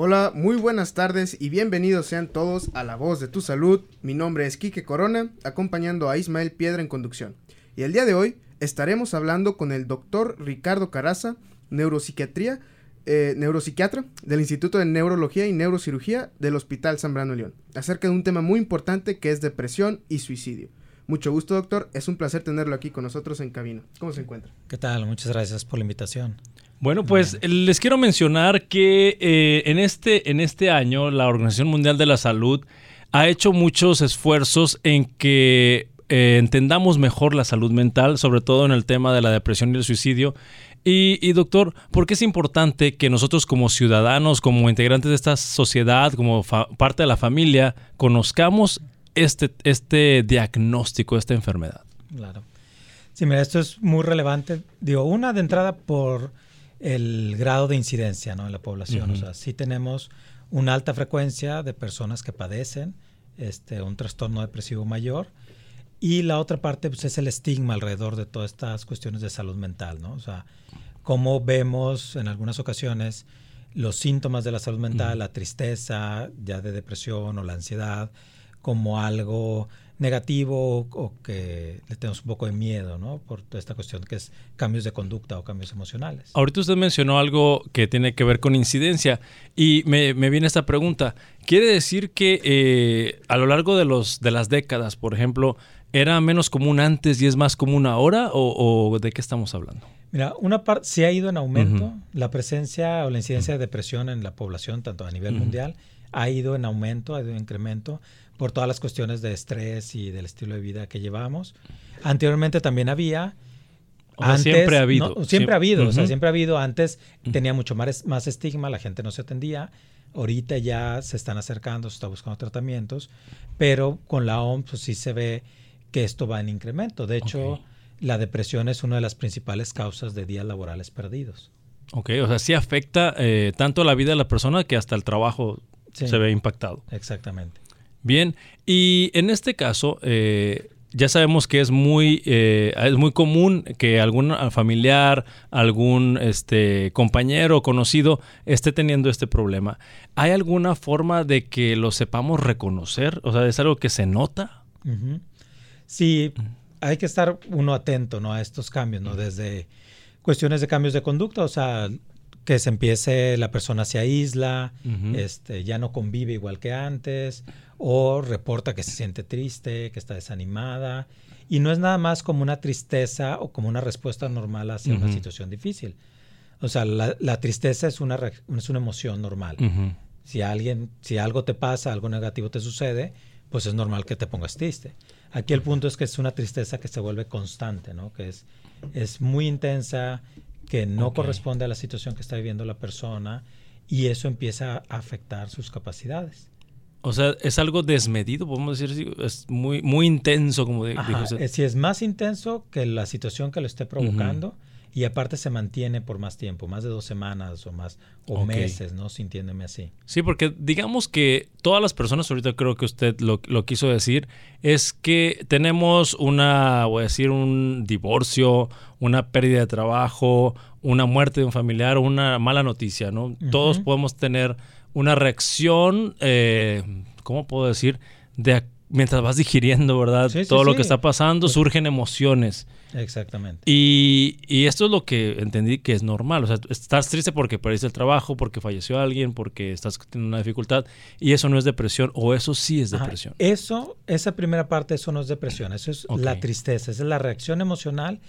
Hola, muy buenas tardes y bienvenidos sean todos a La Voz de tu Salud. Mi nombre es Quique Corona, acompañando a Ismael Piedra en conducción. Y el día de hoy estaremos hablando con el doctor Ricardo Caraza, neuropsiquiatría, eh, neuropsiquiatra del Instituto de Neurología y Neurocirugía del Hospital San Brano León, acerca de un tema muy importante que es depresión y suicidio. Mucho gusto, doctor. Es un placer tenerlo aquí con nosotros en cabina. ¿Cómo se encuentra? ¿Qué tal? Muchas gracias por la invitación. Bueno, pues les quiero mencionar que eh, en, este, en este año la Organización Mundial de la Salud ha hecho muchos esfuerzos en que eh, entendamos mejor la salud mental, sobre todo en el tema de la depresión y el suicidio. Y, doctor, ¿por qué es importante que nosotros como ciudadanos, como integrantes de esta sociedad, como parte de la familia, conozcamos este, este diagnóstico, esta enfermedad? Claro. Sí, mira, esto es muy relevante. Digo, una de entrada por el grado de incidencia ¿no? en la población. O sea, sí tenemos una alta frecuencia de personas que padecen este, un trastorno depresivo mayor. Y la otra parte pues, es el estigma alrededor de todas estas cuestiones de salud mental, ¿no? O sea, cómo vemos en algunas ocasiones los síntomas de la salud mental, la tristeza ya de depresión o la ansiedad, como algo negativo o que le tenemos un poco de miedo, ¿no? Por toda esta cuestión que es cambios de conducta o cambios emocionales. Ahorita usted mencionó algo que tiene que ver con incidencia y me, viene esta pregunta. ¿Quiere decir que eh, a lo largo de, los, de las décadas, por ejemplo, era menos común antes y es más común ahora o, de qué estamos hablando? Mira, una parte sí ha ido en aumento. La presencia o la incidencia de depresión en la población, tanto a nivel mundial, ha ido en aumento, ha ido en incremento por todas las cuestiones de estrés y del estilo de vida que llevamos. Anteriormente también había. siempre ha habido. siempre, ha habido, o sea, siempre ha habido. Antes tenía mucho más, más estigma, la gente no se atendía. Ahorita ya se están acercando, se está buscando tratamientos, pero con la OMS pues, sí se ve que esto va en incremento. De hecho, la depresión es una de las principales causas de días laborales perdidos. Ok, o sea, sí afecta eh, tanto la vida de la persona que hasta el trabajo se ve impactado. Exactamente. Bien, y en este caso, eh, ya sabemos que es muy, eh, es muy común que algún familiar, algún este, compañero conocido esté teniendo este problema. ¿Hay alguna forma de que lo sepamos reconocer? O sea, ¿es algo que se nota? Sí, hay que estar uno atento ¿no? a estos cambios, ¿no? Desde cuestiones de cambios de conducta, o sea, que se empiece, la persona se aísla, este, ya no convive igual que antes, o reporta que se siente triste, que está desanimada, y no es nada más como una tristeza o como una respuesta normal hacia una situación difícil. O sea, la, tristeza es una, es una emoción normal. Si alguien, si algo te pasa, algo negativo te sucede, pues es normal que te pongas triste. Aquí el punto es que es una tristeza que se vuelve constante, ¿no? Que es, es muy intensa, que no corresponde a la situación que está viviendo la persona y eso empieza a afectar sus capacidades. O sea, es algo desmedido, podemos decir, es muy, muy intenso, como dijo usted. Si es más intenso que la situación que lo esté provocando, y aparte se mantiene por más tiempo, más de dos semanas o más, o meses, ¿no? Sintiéndome así. Sí, porque digamos que todas las personas, ahorita creo que usted lo, lo, quiso decir, es que tenemos una, voy a decir, un divorcio, una pérdida de trabajo, una muerte de un familiar una mala noticia, ¿no? Todos podemos tener una reacción, eh, ¿cómo puedo decir? De mientras vas digiriendo, ¿verdad? Todo lo que está pasando, pues surgen emociones. Exactamente. Y, y, esto es lo que entendí que es normal. O sea, estás triste porque perdiste el trabajo, porque falleció alguien, porque estás teniendo una dificultad. Y eso no es depresión, o eso sí es depresión. Eso, esa primera parte, eso no es depresión. Eso es la tristeza. Esa es la reacción emocional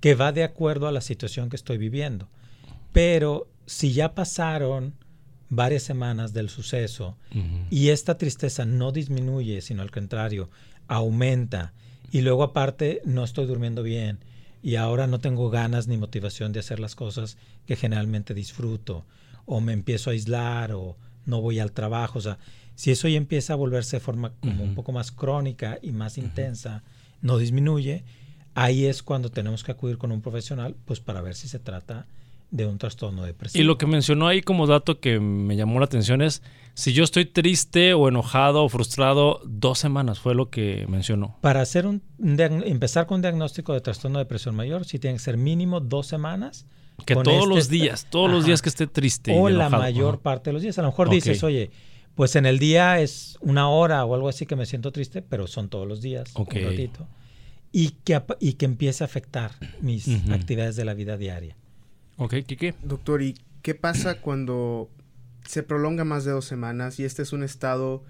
que va de acuerdo a la situación que estoy viviendo. Pero si ya pasaron varias semanas del suceso y esta tristeza no disminuye, sino al contrario, aumenta y luego aparte no estoy durmiendo bien. Y ahora no tengo ganas ni motivación de hacer las cosas que generalmente disfruto. O me empiezo a aislar o no voy al trabajo, o sea, si eso ya empieza a volverse de forma como un poco más crónica y más intensa, no disminuye, ahí es cuando tenemos que acudir con un profesional pues para ver si se trata de un trastorno depresivo. Y lo que mencionó ahí como dato que me llamó la atención es, si yo estoy triste o enojado o frustrado, dos semanas fue lo que mencionó. Para hacer un, empezar con un diagnóstico de trastorno de depresión mayor, sí tiene que ser mínimo dos semanas Que todos los este días, todos los días que esté triste. O la mayor parte de los días. A lo mejor dices, oye, pues en el día es una hora o algo así que me siento triste, pero son todos los días, un ratito. Y que, y que empiece a afectar mis actividades de la vida diaria. Ok, ¿qué, Doctor, ¿y qué pasa cuando se prolonga más de dos semanas y este es un estado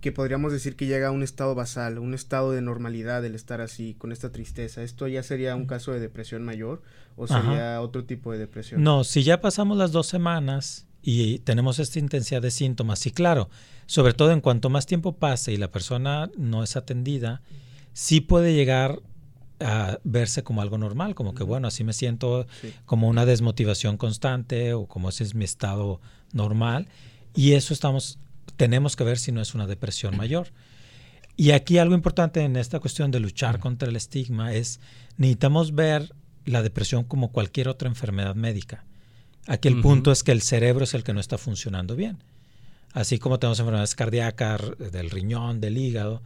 que podríamos decir que llega a un estado basal, un estado de normalidad el estar así, con esta tristeza. ¿Esto ya sería un caso de depresión mayor o sería otro tipo de depresión? No, si ya pasamos las dos semanas y tenemos esta intensidad de síntomas, sí, claro, sobre todo en cuanto más tiempo pase y la persona no es atendida, sí puede llegar a verse como algo normal, como que bueno, así me siento como una desmotivación constante o como ese es mi estado normal y eso estamos tenemos que ver si no es una depresión mayor. Y aquí algo importante en esta cuestión de luchar contra el estigma es necesitamos ver la depresión como cualquier otra enfermedad médica. Aquí el punto es que el cerebro es el que no está funcionando bien. Así como tenemos enfermedades cardíacas, del riñón, del hígado,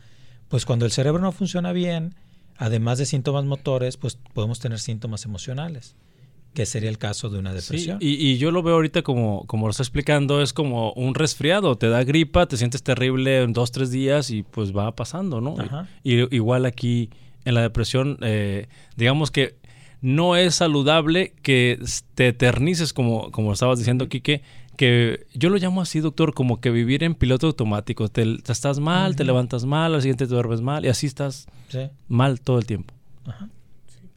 pues cuando el cerebro no funciona bien, además de síntomas motores, pues podemos tener síntomas emocionales que sería el caso de una depresión. y, yo lo veo ahorita como, como lo está explicando, es como un resfriado, te da gripa, te sientes terrible en dos, tres días y pues va pasando, ¿no? Y, igual aquí en la depresión, eh, digamos que no es saludable que te eternices, como, como estabas diciendo, Quique, que yo lo llamo así, doctor, como que vivir en piloto automático. Te, estás mal, te levantas mal, al siguiente te duermes mal y así estás mal todo el tiempo. Ajá.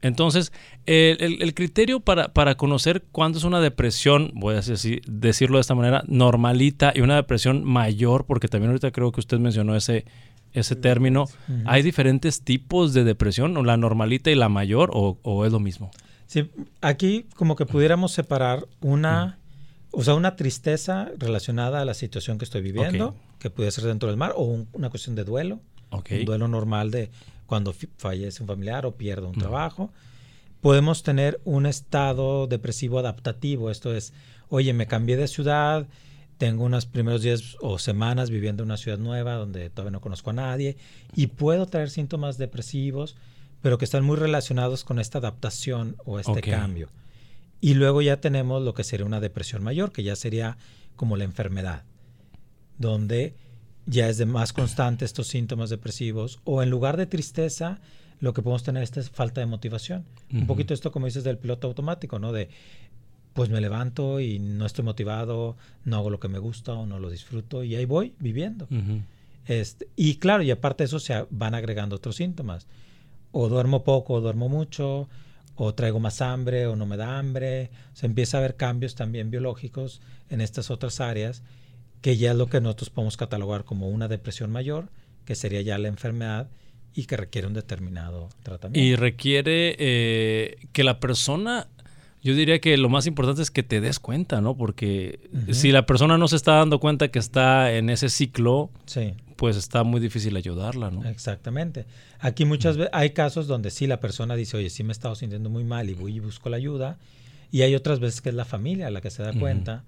Entonces, el, criterio para, para, conocer cuándo es una depresión, voy a decirlo de esta manera, normalita y una depresión mayor, porque también ahorita creo que usted mencionó ese, ese término, ¿hay diferentes tipos de depresión, o la normalita y la mayor, o, es lo mismo? Sí, aquí como que pudiéramos separar una, o sea, una tristeza relacionada a la situación que estoy viviendo, que puede ser dentro del mar, o una cuestión de duelo, un duelo normal de cuando fallece un familiar o pierde un trabajo. Podemos tener un estado depresivo adaptativo, esto es, oye, me cambié de ciudad, tengo unos primeros días o semanas viviendo en una ciudad nueva donde todavía no conozco a nadie y puedo traer síntomas depresivos, pero que están muy relacionados con esta adaptación o este cambio. Y luego ya tenemos lo que sería una depresión mayor, que ya sería como la enfermedad, donde ya es de más constante estos síntomas depresivos, o en lugar de tristeza, lo que podemos tener es falta de motivación. Un poquito esto como dices del piloto automático, ¿no? De pues me levanto y no estoy motivado, no hago lo que me gusta o no lo disfruto y ahí voy viviendo. este, y claro, y aparte de eso se van agregando otros síntomas. O duermo poco o duermo mucho, o traigo más hambre o no me da hambre. Se empieza a haber cambios también biológicos en estas otras áreas que ya es lo que nosotros podemos catalogar como una depresión mayor, que sería ya la enfermedad y que requiere un determinado tratamiento. Y requiere eh, que la persona, yo diría que lo más importante es que te des cuenta, ¿no? Porque si la persona no se está dando cuenta que está en ese ciclo, pues está muy difícil ayudarla, ¿no? Exactamente. Aquí muchas veces hay casos donde sí la persona dice, oye, sí me he estado sintiendo muy mal y voy y busco la ayuda. Y hay otras veces que es la familia la que se da cuenta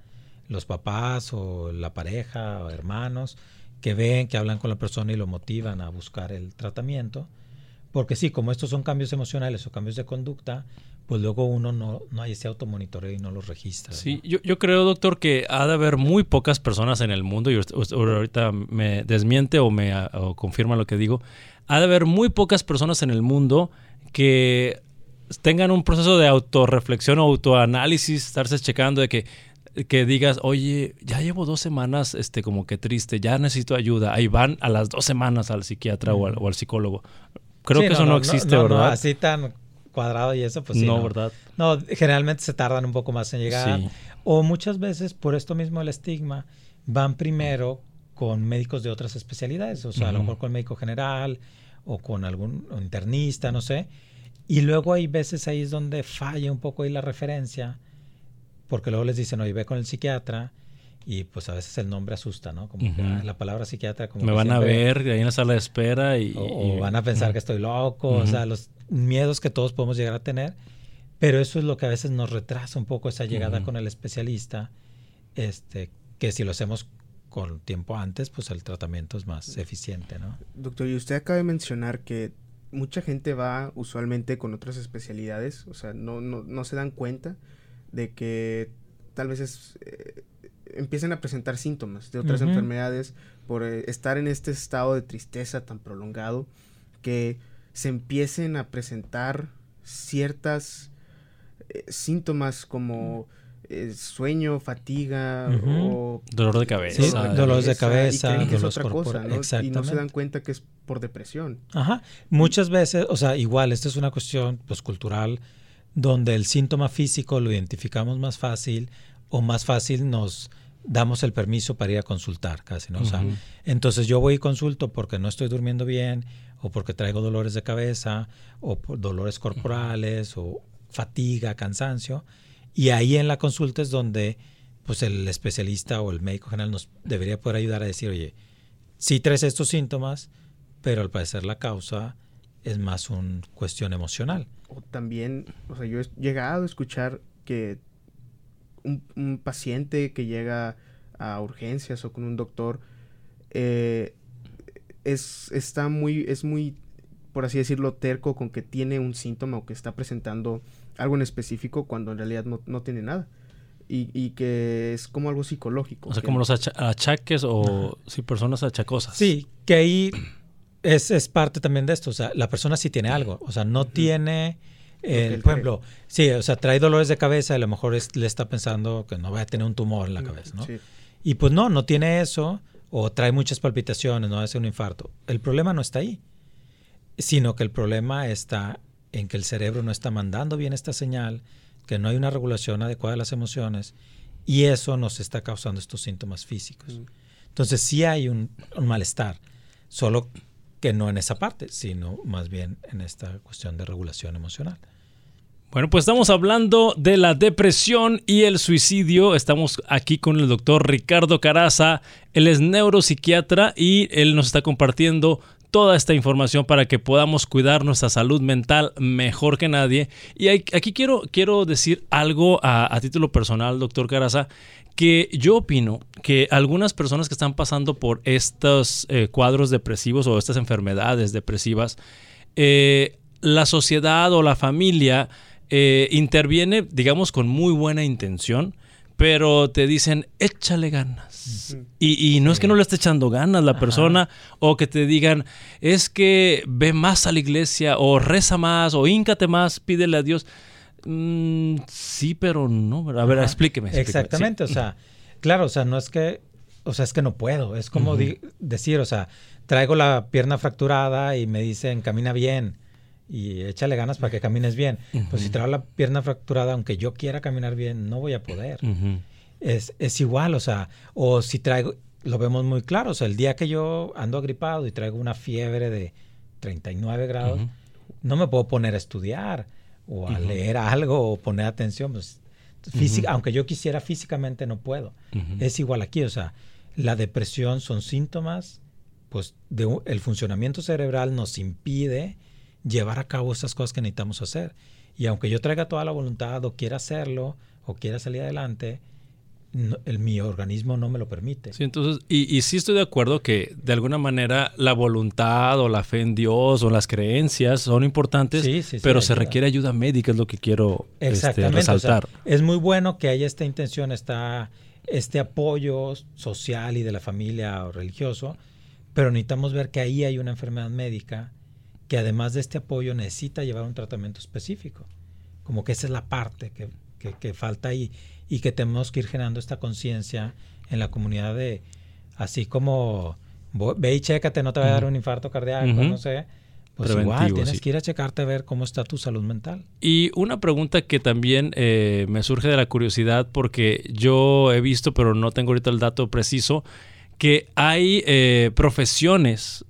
los papás o la pareja o hermanos que ven, que hablan con la persona y lo motivan a buscar el tratamiento. Porque sí, como estos son cambios emocionales o cambios de conducta, pues luego uno no, no hay ese automonitoreo y no los registra. Sí, yo, yo, creo, doctor, que ha de haber muy pocas personas en el mundo, y ahorita me desmiente o me o confirma lo que digo, ha de haber muy pocas personas en el mundo que tengan un proceso de autorreflexión o autoanálisis, estarse checando de que que digas, oye, ya llevo dos semanas este, como que triste, ya necesito ayuda. Ahí van a las dos semanas al psiquiatra o, al, psicólogo. Creo que eso no, existe, ¿verdad? así tan cuadrado y eso, pues sí. No, ¿verdad? No, generalmente se tardan un poco más en llegar. O muchas veces, por esto mismo el estigma, van primero con médicos de otras especialidades. O sea, a lo mejor con médico general o con algún internista, no sé. Y luego hay veces ahí es donde falla un poco ahí la referencia porque luego les dicen, oye, ve con el psiquiatra y pues a veces el nombre asusta, ¿no? Como que la palabra psiquiatra como Me van a ver ahí en la sala de espera y... O, van a pensar que estoy loco, o sea, los miedos que todos podemos llegar a tener, pero eso es lo que a veces nos retrasa un poco esa llegada con el especialista, este, que si lo hacemos con tiempo antes, pues el tratamiento es más eficiente, ¿no? Doctor, y usted acaba de mencionar que mucha gente va usualmente con otras especialidades, o sea, no, no, no se dan cuenta de que tal vez es, eh, empiecen a presentar síntomas de otras enfermedades por eh, estar en este estado de tristeza tan prolongado que se empiecen a presentar ciertas eh, síntomas como sueño, fatiga o dolor de cabeza, dolores de cabeza, y que es otra cosa, ¿no? Y no se dan cuenta que es por depresión. Ajá. Muchas veces, o sea, igual, esta es una cuestión pues cultural donde el síntoma físico lo identificamos más fácil o más fácil nos damos el permiso para ir a consultar casi, ¿no? O sea, entonces yo voy y consulto porque no estoy durmiendo bien o porque traigo dolores de cabeza o por dolores corporales o fatiga, cansancio y ahí en la consulta es donde pues el especialista o el médico general nos debería poder ayudar a decir, oye, si traes estos síntomas, pero al parecer la causa es más una cuestión emocional. O también, o sea, yo he llegado a escuchar que un, paciente que llega a urgencias o con un doctor eh, es, está muy, es muy, por así decirlo, terco con que tiene un síntoma o que está presentando algo en específico cuando en realidad no, tiene nada. Y, que es como algo psicológico. O sea, como los achaques o si personas achacosas. Sí, que ahí es, es, parte también de esto. O sea, la persona sí tiene algo. O sea, no tiene. El, por ejemplo, sí, o sea, trae dolores de cabeza y a lo mejor le está pensando que no va a tener un tumor en la cabeza, ¿no? Y pues no, no tiene eso, o trae muchas palpitaciones, no hace un infarto. El problema no está ahí, sino que el problema está en que el cerebro no está mandando bien esta señal, que no hay una regulación adecuada de las emociones, y eso nos está causando estos síntomas físicos. Entonces sí hay un, un malestar, solo que no en esa parte, sino más bien en esta cuestión de regulación emocional. Bueno, pues estamos hablando de la depresión y el suicidio. Estamos aquí con el doctor Ricardo Caraza. Él es neuropsiquiatra y él nos está compartiendo toda esta información para que podamos cuidar nuestra salud mental mejor que nadie. Y aquí quiero, quiero decir algo a, título personal, doctor Caraza, que yo opino que algunas personas que están pasando por estos eh, cuadros depresivos o estas enfermedades depresivas, eh, la sociedad o la familia eh, interviene, digamos, con muy buena intención, pero te dicen, échale ganas. y, no es que no le esté echando ganas la persona, o que te digan, es que ve más a la iglesia, o reza más, o híncate más, pídele a Dios. Mm, sí, pero no. A ver, explíqueme, Exactamente, o sea, claro, o sea, no es que, o sea, es que no puedo. Es como decir, o sea, traigo la pierna fracturada y me dicen, camina bien y échale ganas para que camines bien. Pues si traigo la pierna fracturada, aunque yo quiera caminar bien, no voy a poder. es, es igual, o sea, o si traigo, lo vemos muy claro, o sea, el día que yo ando agripado y traigo una fiebre de 39 grados, no me puedo poner a estudiar o a leer algo o poner atención, pues aunque yo quisiera físicamente no puedo. Es igual aquí, o sea, la depresión son síntomas, pues de, el funcionamiento cerebral nos impide llevar a cabo esas cosas que necesitamos hacer. Y aunque yo traiga toda la voluntad o quiera hacerlo o quiera salir adelante, el, mi organismo no me lo permite. Sí, entonces, y, y, sí estoy de acuerdo que de alguna manera la voluntad o la fe en Dios o las creencias son importantes, pero se requiere ayuda médica, es lo que quiero este, resaltar. es muy bueno que haya esta intención, esta, este apoyo social y de la familia o religioso, pero necesitamos ver que ahí hay una enfermedad médica que además de este apoyo necesita llevar un tratamiento específico. Como que esa es la parte que, que, que falta ahí y que tenemos que ir generando esta conciencia en la comunidad de, así como ve y chécate, no te va a dar un infarto cardíaco, no sé. Pues igual, tienes que ir a checarte a ver cómo está tu salud mental. Y una pregunta que también eh, me surge de la curiosidad, porque yo he visto, pero no tengo ahorita el dato preciso, que hay eh, profesiones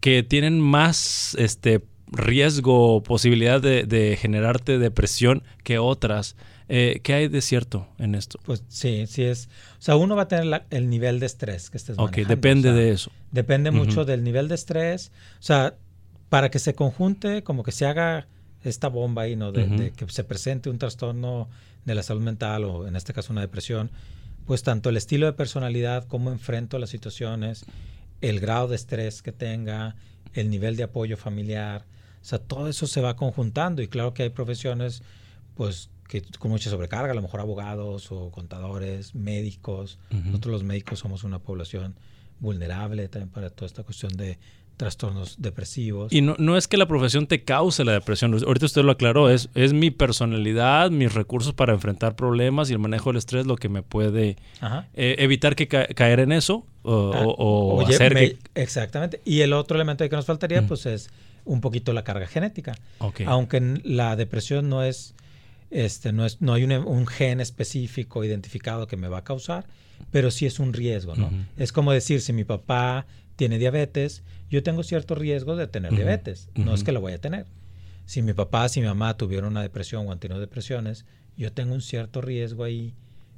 que tienen más este, riesgo, posibilidad de, de generarte depresión que otras. Eh, ¿Qué hay de cierto en esto? Pues sí, sí es. O sea, uno va a tener el nivel de estrés que estés Ok, depende de eso. Depende mucho del nivel de estrés. O sea, para que se conjunte, como que se haga esta bomba ahí, ¿no? De, que se presente un trastorno de la salud mental o en este caso una depresión, pues tanto el estilo de personalidad, cómo enfrento las situaciones, el grado de estrés que tenga, el nivel de apoyo familiar, o sea, todo eso se va conjuntando y claro que hay profesiones, pues que con mucha sobrecarga, a lo mejor abogados o contadores, médicos. Nosotros los médicos somos una población vulnerable también para toda esta cuestión de trastornos depresivos. Y no, no es que la profesión te cause la depresión, ahorita usted lo aclaró, es, es mi personalidad, mis recursos para enfrentar problemas y el manejo del estrés lo que me puede eh, evitar que caer en eso o, ah, hacer que... Exactamente. Y el otro elemento que nos faltaría pues es un poquito la carga genética. Aunque la depresión no es, este, no es, no hay un, gen específico identificado que me va a causar, pero sí es un riesgo, ¿no? Es como decir, si mi papá tiene diabetes, yo tengo cierto riesgo de tener diabetes. No es que lo voy a tener. Si mi papá, si mi mamá tuvieron una depresión o han tenido depresiones, yo tengo un cierto riesgo ahí,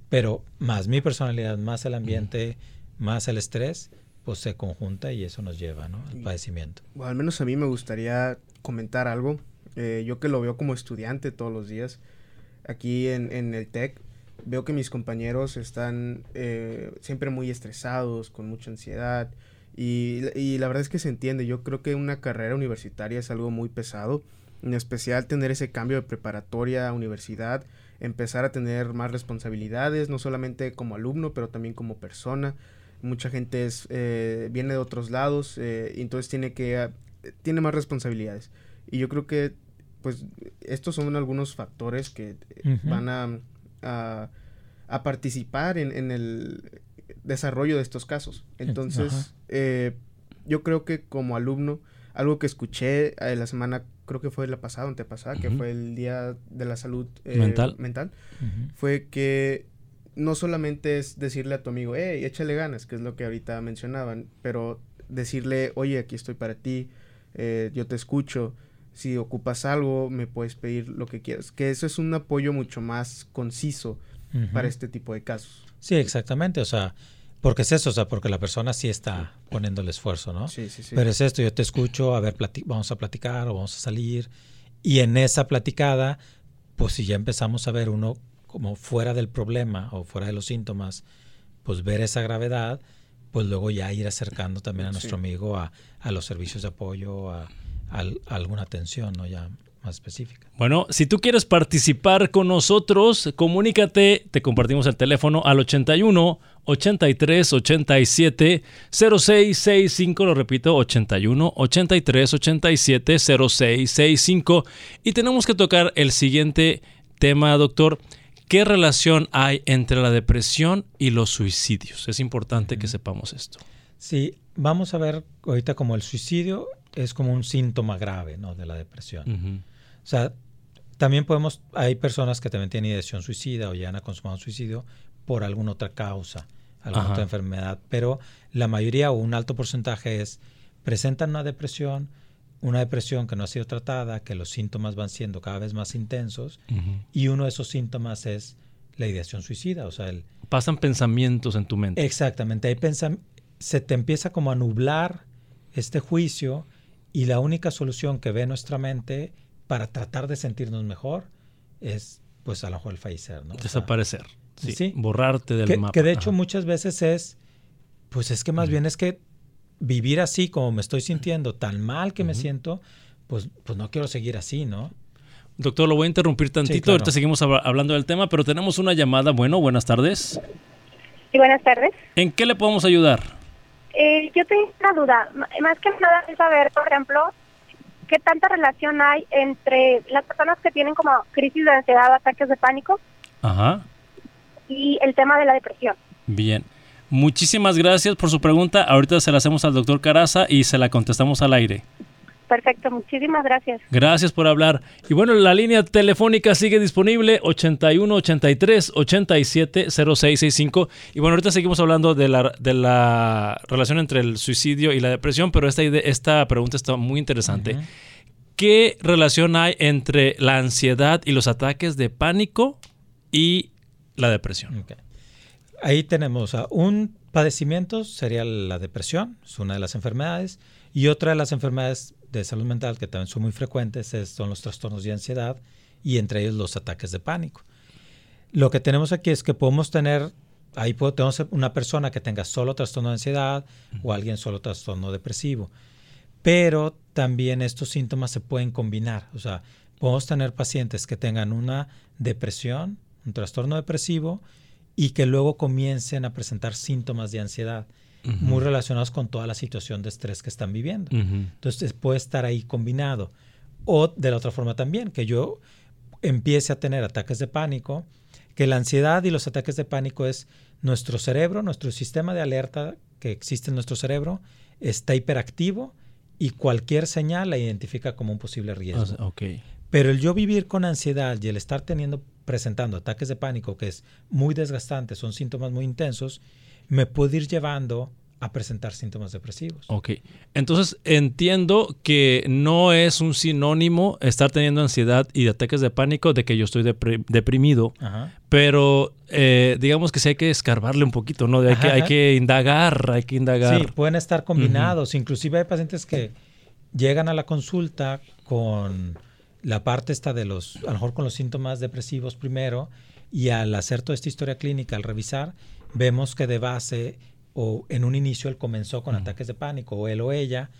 pero más mi personalidad, más el ambiente, más el estrés, pues se conjunta y eso nos lleva ¿no? al padecimiento. Bueno, al menos a mí me gustaría comentar algo. Eh, yo que lo veo como estudiante todos los días, aquí en, en el TEC, veo que mis compañeros están eh, siempre muy estresados, con mucha ansiedad, y, la verdad es que se entiende. Yo creo que una carrera universitaria es algo muy pesado. En especial tener ese cambio de preparatoria a universidad. Empezar a tener más responsabilidades, no solamente como alumno, pero también como persona. Mucha gente es, eh, viene de otros lados, eh, y entonces tiene que ah, tiene más responsabilidades. Y yo creo que pues estos son algunos factores que van a, a, participar en, en, el, desarrollo de estos casos. Entonces, eh, yo creo que como alumno, algo que escuché eh, la semana, creo que fue la pasada, antepasada, que fue el Día de la Salud eh, Mental, mental fue que no solamente es decirle a tu amigo, hey, échale ganas, que es lo que ahorita mencionaban, pero decirle, oye, aquí estoy para ti, yo te escucho, si ocupas algo, me puedes pedir lo que quieras. Que eso es un apoyo mucho más conciso para este tipo de casos. Sí, exactamente. O sea, porque es eso, o sea, porque la persona sí está poniendo el esfuerzo, ¿no? Sí, sí, sí. Pero es esto, yo te escucho, a ver, vamos a platicar o vamos a salir. Y en esa platicada, pues si ya empezamos a ver uno como fuera del problema o fuera de los síntomas, pues ver esa gravedad, pues luego ya ir acercando también a nuestro amigo a, a, los servicios de apoyo, a, a, alguna atención, ¿no? Ya más específica. Bueno, si tú quieres participar con nosotros, comunícate, te compartimos el teléfono al 81 83 87 0665, lo repito, 81 83 87 0665 y tenemos que tocar el siguiente tema, doctor. ¿Qué relación hay entre la depresión y los suicidios? Es importante que sepamos esto. Sí, vamos a ver ahorita como el suicidio es como un síntoma grave ¿no? de la depresión. O sea, también podemos, hay personas que también tienen ideación suicida o ya han consumado un suicidio por alguna otra causa, alguna otra enfermedad, pero la mayoría o un alto porcentaje es, presentan una depresión, una depresión que no ha sido tratada, que los síntomas van siendo cada vez más intensos y uno de esos síntomas es la ideación suicida, o sea, el... Pasan pensamientos en tu mente. Exactamente, hay se te empieza como a nublar este juicio y la única solución que ve nuestra mente para tratar de sentirnos mejor es, pues, a lo mejor el fallecer, ¿no? Desaparecer. sí, Borrarte del mapa. Que de hecho muchas veces es, pues es que más bien es que vivir así como me estoy sintiendo, tan mal que me siento, pues, pues no quiero seguir así, ¿no? Doctor, lo voy a interrumpir tantito, ahorita seguimos hablando del tema, pero tenemos una llamada. Bueno, buenas tardes. Sí, buenas tardes. ¿En qué le podemos ayudar? Eh, yo tengo una duda, más que nada es saber, por ejemplo, ¿qué tanta relación hay entre las personas que tienen como crisis de ansiedad, ataques de pánico y el tema de la depresión? Bien. Muchísimas gracias por su pregunta. Ahorita se la hacemos al doctor Caraza y se la contestamos al aire. Perfecto, muchísimas gracias. Gracias por hablar. Y bueno, la línea telefónica sigue disponible 81 83 87 0665. Y bueno, ahorita seguimos hablando de la, de la relación entre el suicidio y la depresión, pero esta, esta pregunta está muy interesante. ¿Qué relación hay entre la ansiedad y los ataques de pánico y la depresión? Ahí tenemos un padecimiento, sería la depresión, es una de las enfermedades, y otra de las enfermedades de salud mental que también son muy frecuentes son los trastornos de ansiedad y entre ellos los ataques de pánico. Lo que tenemos aquí es que podemos tener, ahí podemos una persona que tenga solo trastorno de ansiedad o alguien solo trastorno depresivo, pero también estos síntomas se pueden combinar, o sea, podemos tener pacientes que tengan una depresión, un trastorno depresivo y que luego comiencen a presentar síntomas de ansiedad muy relacionados con toda la situación de estrés que están viviendo. Entonces puede estar ahí combinado. O de la otra forma también, que yo empiece a tener ataques de pánico, que la ansiedad y los ataques de pánico es nuestro cerebro, nuestro sistema de alerta que existe en nuestro cerebro está hiperactivo y cualquier señal la identifica como un posible riesgo. okay. Pero el yo vivir con ansiedad y el estar teniendo presentando ataques de pánico, que es muy desgastante, son síntomas muy intensos, me puede ir llevando a presentar síntomas depresivos. Ok, entonces entiendo que no es un sinónimo estar teniendo ansiedad y ataques de pánico de que yo estoy deprimido, pero eh, digamos que sí hay que escarbarle un poquito, ¿no? hay, que, hay que indagar, hay que indagar. Sí, pueden estar combinados, inclusive hay pacientes que llegan a la consulta con la parte esta de los, a lo mejor con los síntomas depresivos primero, y al hacer toda esta historia clínica, al revisar, vemos que de base o en un inicio él comenzó con ataques de pánico, o él o ella,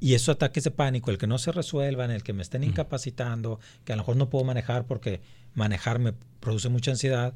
y esos ataques de pánico, el que no se resuelvan, el que me estén incapacitando, que a lo mejor no puedo manejar porque manejar me produce mucha ansiedad,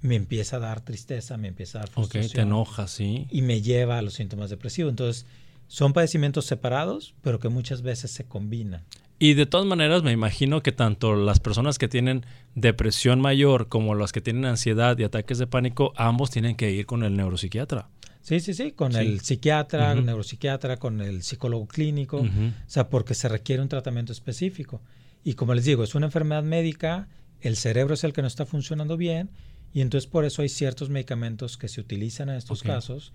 me empieza a dar tristeza, me empieza a dar frustración. Ok, te enoja, sí. Y me lleva a los síntomas depresivos. Entonces, son padecimientos separados, pero que muchas veces se combinan. Y de todas maneras, me imagino que tanto las personas que tienen depresión mayor como las que tienen ansiedad y ataques de pánico, ambos tienen que ir con el neuropsiquiatra. Sí, sí, sí, con el psiquiatra, el neuropsiquiatra, con el psicólogo clínico, o sea, porque se requiere un tratamiento específico. Y como les digo, es una enfermedad médica, el cerebro es el que no está funcionando bien, y entonces por eso hay ciertos medicamentos que se utilizan en estos casos,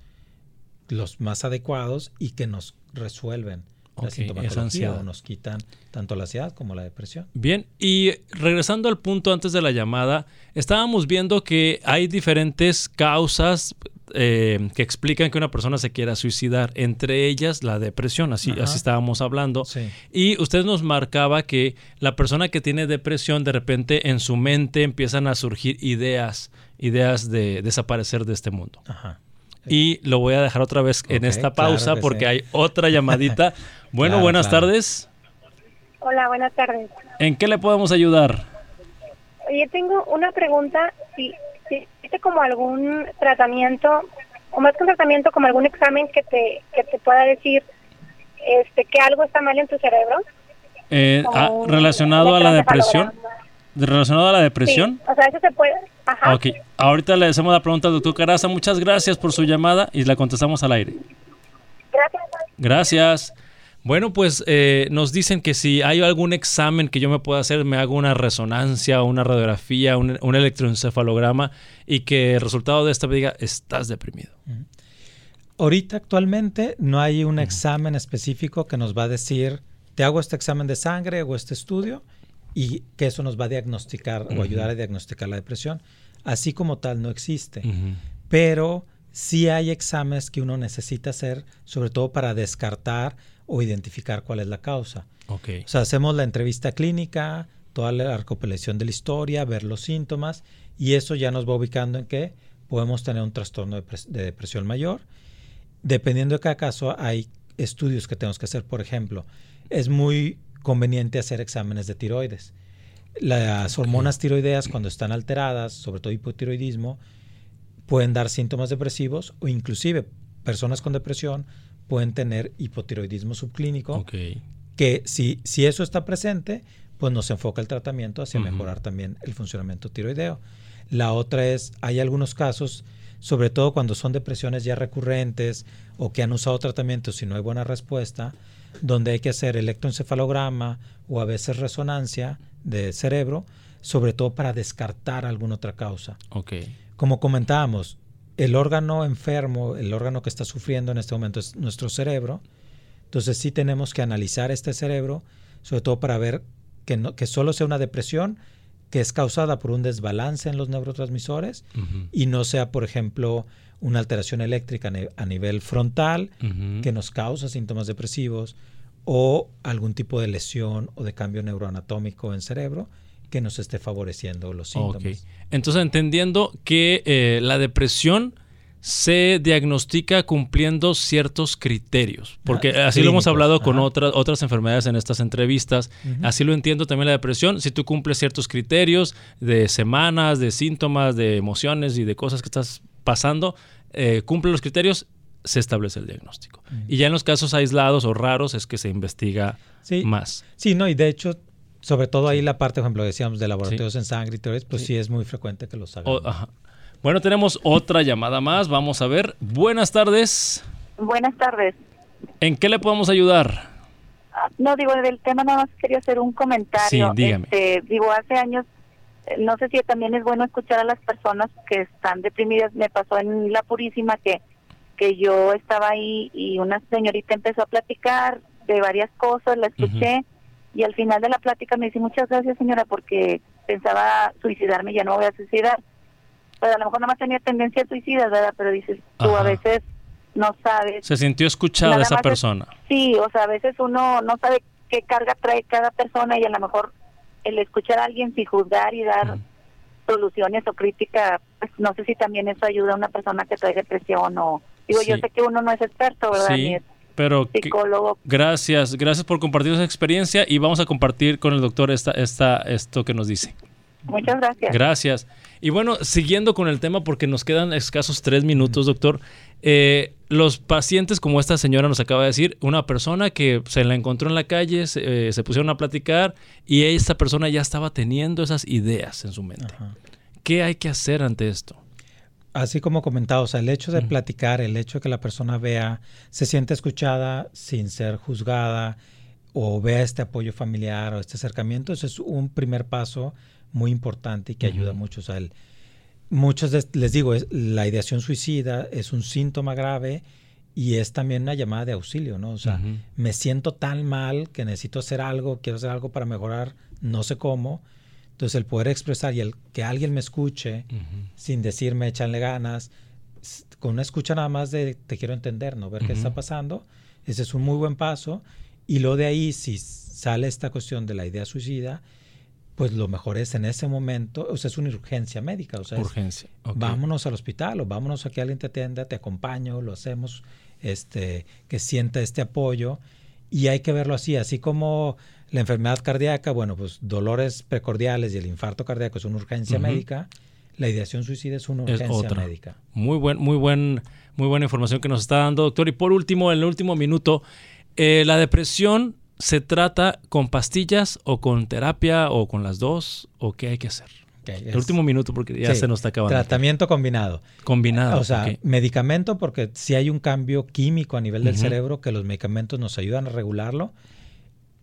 los más adecuados y que nos resuelven la sintomatología o nos quitan tanto la ansiedad como la depresión. Bien, y regresando al punto antes de la llamada, estábamos viendo que hay diferentes causas eh, que explican que una persona se quiera suicidar, entre ellas la depresión, así, así estábamos hablando. Y usted nos marcaba que la persona que tiene depresión, de repente en su mente empiezan a surgir ideas, ideas de desaparecer de este mundo. Y lo voy a dejar otra vez en esta pausa porque hay otra llamadita. Bueno, buenas tardes. Hola, buenas tardes. ¿En qué le podemos ayudar? Oye, tengo una pregunta. Si, existe como algún tratamiento, o más que un tratamiento, como algún examen que te, que te pueda decir este, que algo está mal en tu cerebro. Eh, ah, ¿Relacionado a la depresión? ¿Relacionado a la depresión? o sea, eso se puede. Ajá. Ok, ahorita le hacemos la pregunta al doctor Caraza. Muchas gracias por su llamada y la contestamos al aire. Gracias. Gracias. Bueno, pues eh, nos dicen que si hay algún examen que yo me pueda hacer, me hago una resonancia, una radiografía, un, electroencefalograma y que el resultado de esta me diga, estás deprimido. Ahorita actualmente no hay un examen específico que nos va a decir, te hago este examen de sangre o este estudio y que eso nos va a diagnosticar o ayudar a diagnosticar la depresión. Así como tal no existe. Pero sí hay exámenes que uno necesita hacer, sobre todo para descartar o identificar cuál es la causa. Okay. O sea, hacemos la entrevista clínica, toda la recopilación de la historia, ver los síntomas y eso ya nos va ubicando en que podemos tener un trastorno de, de depresión mayor. Dependiendo de cada caso, hay estudios que tenemos que hacer. Por ejemplo, es muy conveniente hacer exámenes de tiroides. Las hormonas tiroideas, cuando están alteradas, sobre todo hipotiroidismo, pueden dar síntomas depresivos o inclusive personas con depresión pueden tener hipotiroidismo subclínico, que si, si eso está presente, pues nos enfoca el tratamiento hacia mejorar también el funcionamiento tiroideo. La otra es, hay algunos casos, sobre todo cuando son depresiones ya recurrentes o que han usado tratamientos y no hay buena respuesta, donde hay que hacer electroencefalograma o a veces resonancia de cerebro, sobre todo para descartar alguna otra causa. Como comentábamos, el órgano enfermo, el órgano que está sufriendo en este momento es nuestro cerebro. Entonces sí tenemos que analizar este cerebro, sobre todo para ver que, no, que solo sea una depresión que es causada por un desbalance en los neurotransmisores y no sea, por ejemplo, una alteración eléctrica a nivel frontal que nos causa síntomas depresivos o algún tipo de lesión o de cambio neuroanatómico en cerebro que nos esté favoreciendo los síntomas. Entonces, entendiendo que eh, la depresión se diagnostica cumpliendo ciertos criterios, porque así lo hemos hablado con otras, otras enfermedades en estas entrevistas, así lo entiendo también la depresión, si tú cumples ciertos criterios de semanas, de síntomas, de emociones y de cosas que estás pasando, eh, cumple los criterios, se establece el diagnóstico. Y ya en los casos aislados o raros es que se investiga más. Sí, no, y de hecho sobre todo ahí la parte, por ejemplo, decíamos de laboratorios en sangre y todo eso, pues sí. es muy frecuente que los hagan. Bueno, tenemos otra llamada más. Vamos a ver. Buenas tardes. Buenas tardes. ¿En qué le podemos ayudar? Ah, no, digo, del tema nada más quería hacer un comentario. Sí, dígame. Este, digo, hace años, eh, no sé si también es bueno escuchar a las personas que están deprimidas. Me pasó en La Purísima que, que yo estaba ahí y una señorita empezó a platicar de varias cosas, la escuché y al final de la plática me dice, muchas gracias señora porque pensaba suicidarme, ya no voy a suicidar pues a lo mejor nada más tenía tendencia a suicidas, ¿verdad? Pero dices, tú a veces no sabes. Se sintió escuchada esa persona. sí, o sea, a veces uno no sabe qué carga trae cada persona y a lo mejor el escuchar a alguien sin juzgar y dar soluciones o crítica, pues no sé si también eso ayuda a una persona que trae depresión o... Digo, yo sé que uno no es experto, ¿verdad? Sí. Pero psicólogo. gracias, gracias por compartir esa experiencia y vamos a compartir con el doctor esta, esta, esto que nos dice. Muchas gracias. Gracias. Y bueno, siguiendo con el tema, porque nos quedan escasos tres minutos, doctor. Eh, los pacientes, como esta señora nos acaba de decir, una persona que se la encontró en la calle, se, eh, pusieron a platicar y esta persona ya estaba teniendo esas ideas en su mente. ¿Qué hay que hacer ante esto? Así como comentaba, o sea, el hecho de platicar, el hecho de que la persona vea, se siente escuchada sin ser juzgada o vea este apoyo familiar o este acercamiento, eso es un primer paso muy importante y que ayuda mucho. O sea, muchos les digo, es, la ideación suicida es un síntoma grave y es también una llamada de auxilio, ¿no? O sea, me siento tan mal que necesito hacer algo, quiero hacer algo para mejorar, no sé cómo. Entonces, el poder expresar y el que alguien me escuche sin decirme échale ganas, con una escucha nada más de te quiero entender, ¿no? Ver qué está pasando, ese es un muy buen paso. Y lo de ahí, si sale esta cuestión de la idea suicida, pues lo mejor es en ese momento, o sea, es una urgencia médica, o sea, urgencia. vámonos al hospital o vámonos a que alguien te atienda, te acompaño, lo hacemos, este, que sienta este apoyo y hay que verlo así, así como la enfermedad cardíaca, bueno, pues dolores precordiales y el infarto cardíaco es una urgencia médica, la ideación suicida es una urgencia médica. Muy buen, muy buen, muy buena información que nos está dando, doctor. Y por último, en el último minuto, eh, la depresión ¿Se trata con pastillas o con terapia o con las dos? ¿O qué hay que hacer? el último minuto porque ya se nos está acabando. Tratamiento combinado. Combinado. O sea, medicamento porque si hay un cambio químico a nivel del cerebro que los medicamentos nos ayudan a regularlo.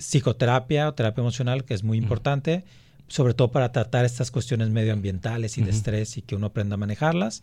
Psicoterapia o terapia emocional que es muy importante, sobre todo para tratar estas cuestiones medioambientales y de estrés y que uno aprenda a manejarlas.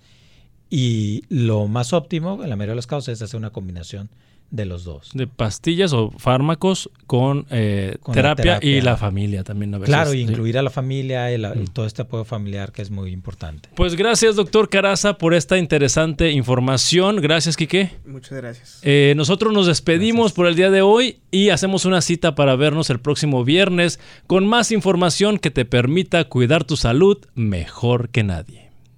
Y lo más óptimo, en la mayoría de los casos, es hacer una combinación de los dos. De pastillas o fármacos con, eh, terapia, y la familia también a veces. Claro, incluir a la familia y, mm. todo este apoyo familiar que es muy importante. Pues gracias, doctor Caraza, por esta interesante información. Gracias, Quique. Muchas gracias. Eh, nosotros nos despedimos por el día de hoy y hacemos una cita para vernos el próximo viernes con más información que te permita cuidar tu salud mejor que nadie.